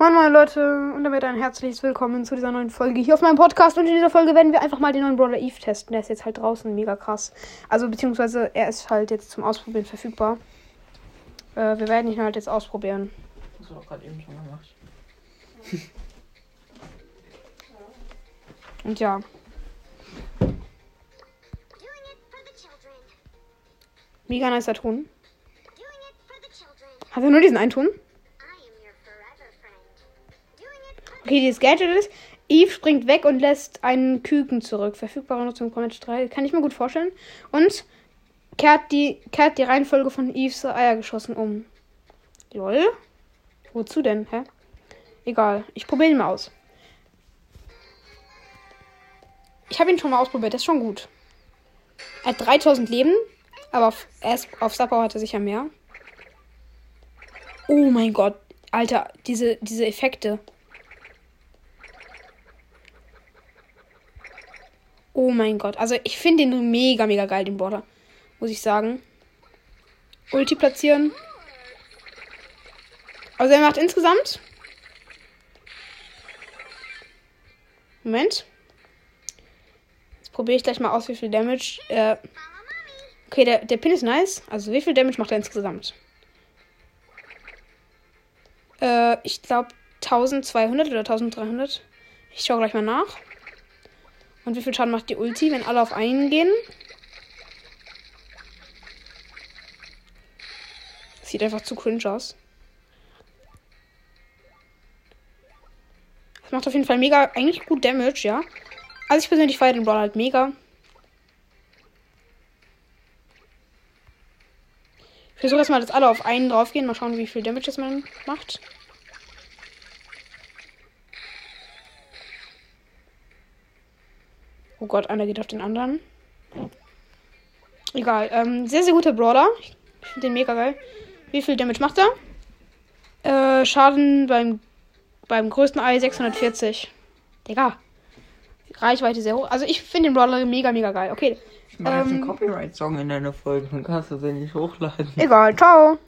Moin moin Leute und damit ein herzliches Willkommen zu dieser neuen Folge hier auf meinem Podcast. Und in dieser Folge werden wir einfach mal den neuen Brawler Eve testen. Der ist jetzt halt draußen mega krass. Also beziehungsweise er ist halt jetzt zum Ausprobieren verfügbar. Äh, wir werden ihn halt jetzt ausprobieren. Das war gerade eben schon gemacht. Und ja. Doing it for the children. Mega nicer Ton. Doing it for the children. Hat er nur diesen einen Ton? Okay, dieses Gadget ist, Eve springt weg und lässt einen Küken zurück. Verfügbare Nutzung Comment 3. Kann ich mir gut vorstellen. Und kehrt die, kehrt die Reihenfolge von Eves Eiergeschossen um. Lol. Wozu denn? Hä? Egal. Ich probiere ihn mal aus. Ich habe ihn schon mal ausprobiert. Das ist schon gut. Er hat 3000 Leben. Aber auf, auf Sappau hat er sicher mehr. Oh mein Gott. Alter, diese, diese Effekte. Oh mein Gott. Also ich finde den mega, mega geil, den Border. Muss ich sagen. Ulti platzieren. Also er macht insgesamt. Moment. Jetzt probiere ich gleich mal aus, wie viel Damage. Äh, okay, der, der Pin ist nice. Also wie viel Damage macht er insgesamt? Äh, ich glaube 1200 oder 1300. Ich schaue gleich mal nach. Und wie viel Schaden macht die Ulti, wenn alle auf einen gehen? Sieht einfach zu cringe aus. Das macht auf jeden Fall mega, eigentlich gut Damage, ja. Also ich persönlich feiere den Brawler halt mega. Ich versuche erstmal, dass alle auf einen draufgehen. Mal schauen, wie viel Damage das man macht. Oh Gott, einer geht auf den anderen. Egal. Ähm, sehr, sehr guter Brawler. Ich finde den mega geil. Wie viel Damage macht er? Äh, Schaden beim, beim größten Ei 640. Digga. Reichweite sehr hoch. Also ich finde den Brawler mega, mega geil. Okay. Ich mache jetzt einen Ähm. Copyright-Song in deiner Folge. Dann kannst du den nicht hochladen. Egal. Ciao.